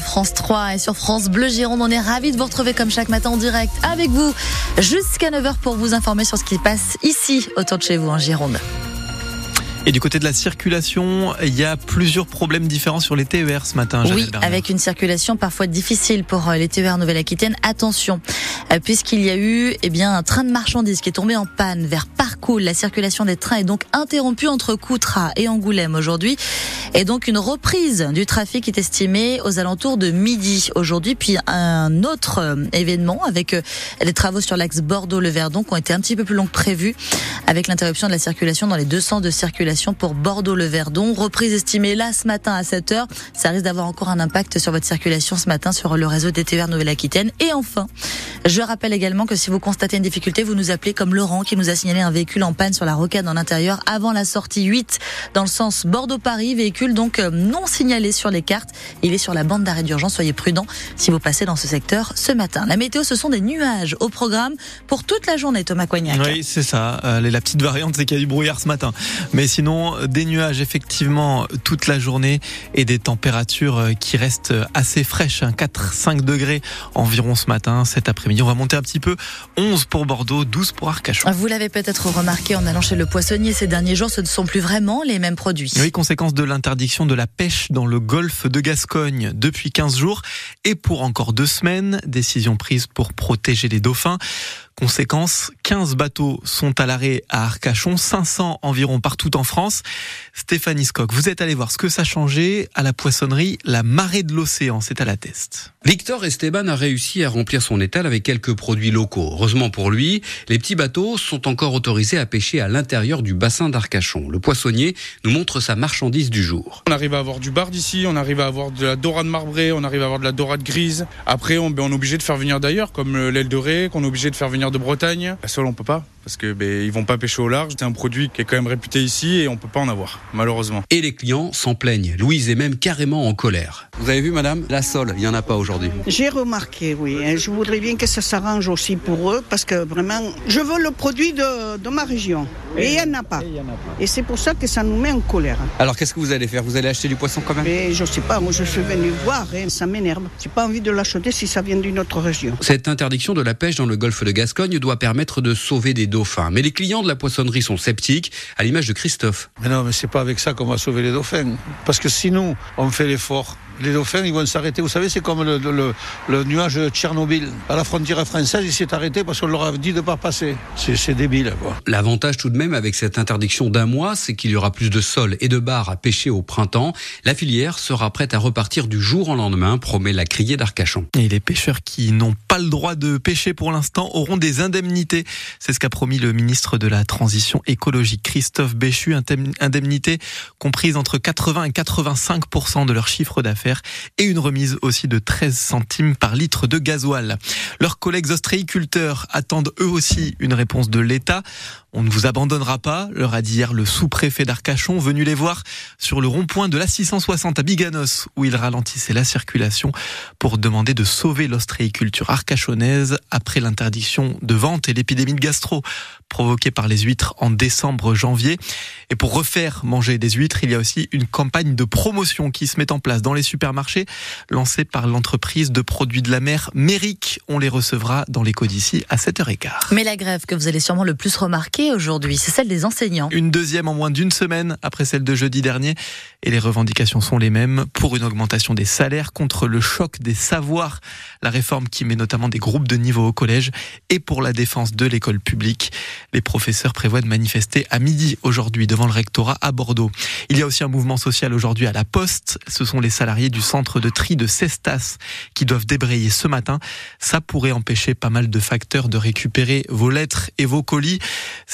France 3 et sur France Bleu Gironde, on est ravis de vous retrouver comme chaque matin en direct avec vous jusqu'à 9h pour vous informer sur ce qui passe ici autour de chez vous en Gironde. Et du côté de la circulation, il y a plusieurs problèmes différents sur les TER ce matin. Oui, avec une circulation parfois difficile pour euh, les TER Nouvelle-Aquitaine. Attention, euh, puisqu'il y a eu eh bien un train de marchandises qui est tombé en panne vers La circulation des trains est donc interrompue entre Coutras et Angoulême aujourd'hui. Et donc une reprise du trafic est estimée aux alentours de midi aujourd'hui. Puis un autre euh, événement avec les travaux sur l'axe Bordeaux-le-Verdon qui ont été un petit peu plus longs que prévu avec l'interruption de la circulation dans les deux sens de circulation pour Bordeaux-le-Verdon. Reprise estimée là ce matin à 7 h Ça risque d'avoir encore un impact sur votre circulation ce matin sur le réseau des TER Nouvelle-Aquitaine. Et enfin, je rappelle également que si vous constatez une difficulté, vous nous appelez comme Laurent qui nous a signalé un véhicule en panne sur la rocade en intérieur avant la sortie 8 dans le sens Bordeaux-Paris. Véhicule donc euh, non signalé sur les cartes. Il est sur la bande d'arrêt d'urgence. Soyez prudents si vous passez dans ce secteur ce matin. La météo, ce sont des nuages au programme pour toute la journée, Thomas Coignac. Oui, c'est ça. La petite variante, c'est qu'il y a du brouillard ce matin. Mais sinon, Sinon, des nuages effectivement toute la journée et des températures euh, qui restent assez fraîches, 4-5 hein. degrés environ ce matin. Cet après-midi, on va monter un petit peu. 11 pour Bordeaux, 12 pour Arcachon. Vous l'avez peut-être remarqué en allant chez le poissonnier ces derniers jours, ce ne sont plus vraiment les mêmes produits. Oui, conséquence de l'interdiction de la pêche dans le golfe de Gascogne depuis 15 jours et pour encore deux semaines. Décision prise pour protéger les dauphins. Conséquence, 15 bateaux sont à l'arrêt à Arcachon, 500 environ partout en France. Stéphanie Scott, vous êtes allé voir ce que ça changeait à la poissonnerie La Marée de l'Océan, c'est à la test. Victor Esteban a réussi à remplir son étal avec quelques produits locaux. Heureusement pour lui, les petits bateaux sont encore autorisés à pêcher à l'intérieur du bassin d'Arcachon. Le poissonnier nous montre sa marchandise du jour. On arrive à avoir du bar d'ici, on arrive à avoir de la dorade marbrée, on arrive à avoir de la dorade grise. Après, on, ben, on est obligé de faire venir d'ailleurs, comme euh, l'aile de raie, qu'on est obligé de faire venir de Bretagne. La seule, on peut pas? Parce que ben, ils vont pas pêcher au large. C'est un produit qui est quand même réputé ici et on peut pas en avoir, malheureusement. Et les clients s'en plaignent. Louise est même carrément en colère. Vous avez vu, madame, la sole, il y en a pas aujourd'hui. J'ai remarqué, oui. Je voudrais bien que ça s'arrange aussi pour eux parce que vraiment, je veux le produit de, de ma région et il n'y en a pas. Et, c'est pour ça que ça nous met en colère. Alors qu'est-ce que vous allez faire? Vous allez acheter du poisson quand même? Mais Je sais pas, moi je suis venu voir et ça m'énerve. J'ai pas envie de l'acheter si ça vient d'une autre région. Cette interdiction de la pêche dans le golfe de Gascogne doit permettre de sauver des Mais les clients de la poissonnerie sont sceptiques, à l'image de Christophe. Mais non, mais c'est pas avec ça qu'on va sauver les dauphins. Parce que sinon, on fait l'effort les dauphins, ils vont s'arrêter. Vous savez, c'est comme le, nuage de Tchernobyl. À la frontière française, il s'est arrêté parce qu'on leur a dit de ne pas passer. C'est débile, quoi. L'avantage tout de même avec cette interdiction d'un mois, c'est qu'il y aura plus de sols et de bars à pêcher au printemps. La filière sera prête à repartir du jour au lendemain, promet la criée d'Arcachon. Et les pêcheurs qui n'ont pas le droit de pêcher pour l'instant auront des indemnités. C'est ce qu'a promis le ministre de la Transition écologique, Christophe Béchu. Indemnité comprise entre 80 et 85% de leur chiffre d'affaires et une remise aussi de 13 centimes par litre de gasoil. Leurs collègues ostréiculteurs attendent eux aussi une réponse de l'État. On ne vous abandonnera pas, leur a dit hier le sous-préfet d'Arcachon, venu les voir sur le rond-point de la 660 à Biganos, où il ralentissait la circulation pour demander de sauver l'ostréiculture arcachonnaise après l'interdiction de vente et l'épidémie de gastro provoquée par les huîtres en décembre-janvier. Et pour refaire manger des huîtres, il y a aussi une campagne de promotion qui se met en place dans les supermarchés, lancée par l'entreprise de produits de la mer Méric. On les recevra dans l'éco d'ici à 7h15. Mais la grève que vous allez sûrement le plus remarquer, aujourd'hui, c'est celle des enseignants. Une deuxième en moins d'une semaine après celle de jeudi dernier. Et les revendications sont les mêmes pour une augmentation des salaires contre le choc des savoirs, la réforme qui met notamment des groupes de niveau au collège et pour la défense de l'école publique. Les professeurs prévoient de manifester à midi aujourd'hui devant le rectorat à Bordeaux. Il y a aussi un mouvement social aujourd'hui à la Poste. Ce sont les salariés du centre de tri de Cestas qui doivent débrayer ce matin. Ça pourrait empêcher pas mal de facteurs de récupérer vos lettres et vos colis.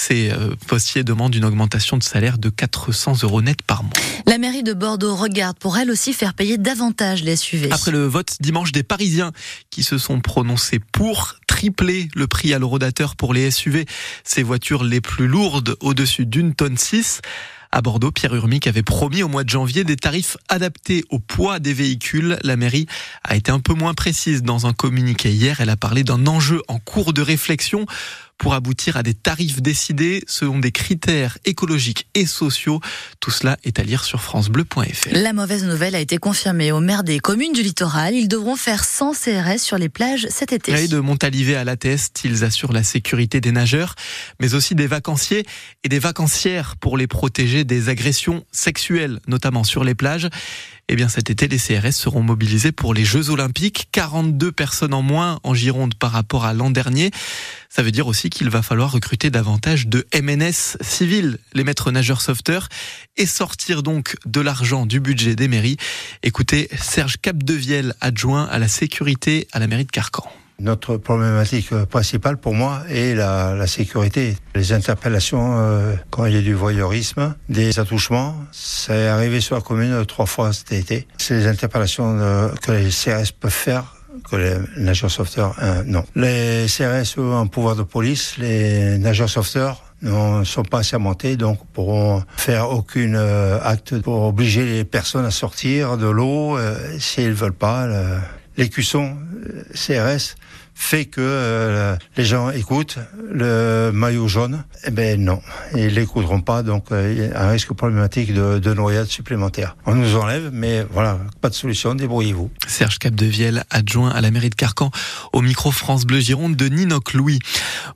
Ces euh, postiers demandent une augmentation de salaire de 400 euros net par mois. La mairie de Bordeaux regarde pour elle aussi faire payer davantage les SUV. Après le vote dimanche des Parisiens qui se sont prononcés pour tripler le prix à l'eurodateur pour les SUV, ces voitures les plus lourdes au-dessus d'une tonne 6. À Bordeaux, Pierre Urmic avait promis au mois de janvier des tarifs adaptés au poids des véhicules. La mairie a été un peu moins précise dans un communiqué hier. Elle a parlé d'un enjeu en cours de réflexion pour aboutir à des tarifs décidés selon des critères écologiques et sociaux. Tout cela est à lire sur francebleu.fr. La mauvaise nouvelle a été confirmée aux maires des communes du littoral. Ils devront faire 100 CRS sur les plages cet été. Et de Montalivet à la Teste, ils assurent la sécurité des nageurs, mais aussi des vacanciers et des vacancières pour les protéger des agressions sexuelles, notamment sur les plages. Eh bien, cet été, les CRS seront mobilisés pour les Jeux Olympiques. 42 personnes en moins en Gironde par rapport à l'an dernier. Ça veut dire aussi qu'il va falloir recruter davantage de MNS civils, les maîtres nageurs sauveteurs, et sortir donc de l'argent du budget des mairies. Écoutez Serge Capdevielle, adjoint à la sécurité à la mairie de Carcan. Notre problématique principale pour moi est la, la sécurité. Les interpellations euh, quand il y a du voyeurisme, des attouchements, ça est arrivé sur la commune trois fois cet été. C'est les interpellations euh, que les CRS peuvent faire que les nageurs sauveteurs, euh, non. Les CRS ont un pouvoir de police, les nageurs sauveteurs ne sont pas assermentés, donc pourront faire aucun acte pour obliger les personnes à sortir de l'eau euh, s'ils veulent pas. Les cuissons CRS fait que euh, les gens écoutent le maillot jaune. Eh ben non, ils l'écouteront pas, donc euh, il y a un risque problématique de, de, noyade supplémentaire. On nous enlève, mais voilà, pas de solution, débrouillez-vous. Serge Capdevielle, adjoint à la mairie de Carcan, au micro France Bleu Gironde de Ninoc Louis.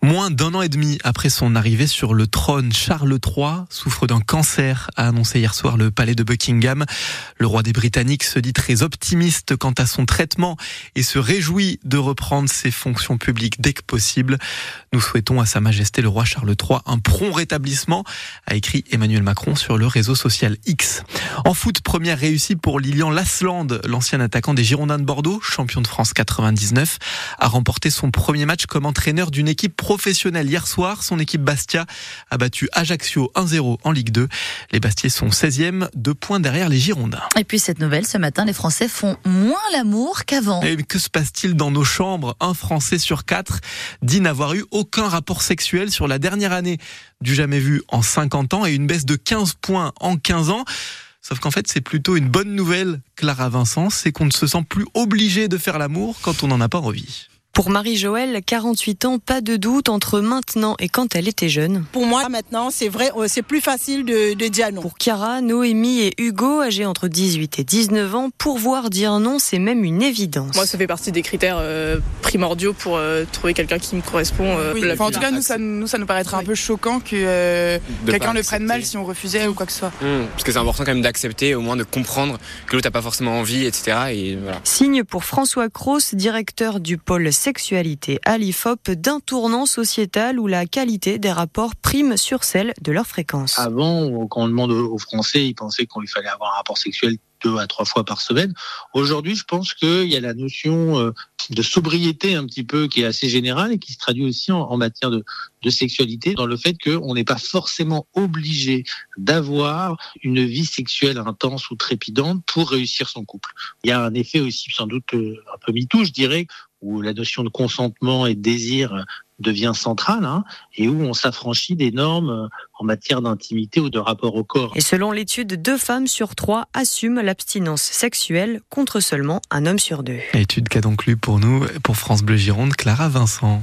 Moins d'un an et demi après son arrivée sur le trône, Charles III souffre d'un cancer, a annoncé hier soir le palais de Buckingham. Le roi des Britanniques se dit très optimiste quant à son traitement et se réjouit de reprendre ses fonctions publiques dès que possible. Nous souhaitons à Sa Majesté le roi Charles III un prompt rétablissement, a écrit Emmanuel Macron sur le réseau social X. En foot, première réussite pour Lilian Lasland, l'ancien attaquant des Girondins de Bordeaux, champion de France 99, a remporté son premier match comme entraîneur d'une équipe professionnelle hier soir. Son équipe Bastia a battu Ajaccio 1-0 en Ligue 2. Les Bastiers sont 16e, deux points derrière les Girondins. Et puis cette nouvelle, ce matin, les Français font moins l'amour qu'avant. Et que se passe-t-il dans nos chambres? Un Français sur quatre dit n'avoir eu aucun rapport sexuel sur la dernière année du jamais vu en 50 ans et une baisse de 15 points en 15 ans. Sauf qu'en fait, c'est plutôt une bonne nouvelle, Clara Vincent, c'est qu'on ne se sent plus obligé de faire l'amour quand on n'en a pas envie. Pour Marie-Joëlle, 48 ans, pas de doute entre maintenant et quand elle était jeune. Pour moi, maintenant, c'est vrai, euh, c'est plus facile de, de, dire non. Pour Chiara, Noémie et Hugo, âgés entre 18 et 19 ans, pouvoir dire non, c'est même une évidence. Moi, ça fait partie des critères euh, primordiaux pour euh, trouver quelqu'un qui me correspond. Euh, oui, enfin, en tout cas, nous ça, nous, ça nous paraîtrait un peu choquant que euh, quelqu'un le prenne mal si on refusait ou quoi que ce soit. Mmh, parce que c'est important quand même d'accepter, au moins de comprendre que l'autre n'a pas forcément envie, etc. Et voilà. Signe pour François Cross, directeur du pôle sexualité à l'IFOP d'un tournant sociétal où la qualité des rapports prime sur celle de leur fréquence. Avant, quand on demande aux Français, ils pensaient qu'il fallait avoir un rapport sexuel deux à trois fois par semaine. Aujourd'hui, je pense qu'il y a la notion de sobriété un petit peu qui est assez générale et qui se traduit aussi en, matière de, sexualité dans le fait qu'on n'est pas forcément obligé d'avoir une vie sexuelle intense ou trépidante pour réussir son couple. Il y a un effet aussi sans doute un peu mitou, je dirais, où la notion de consentement et de désir devient centrale hein, et où on s'affranchit des normes en matière d'intimité ou de rapport au corps. Et selon l'étude, deux femmes sur trois assument l'abstinence sexuelle contre seulement un homme sur deux. Étude qu'a donc lu pour nous, pour France Bleu Gironde, Clara Vincent.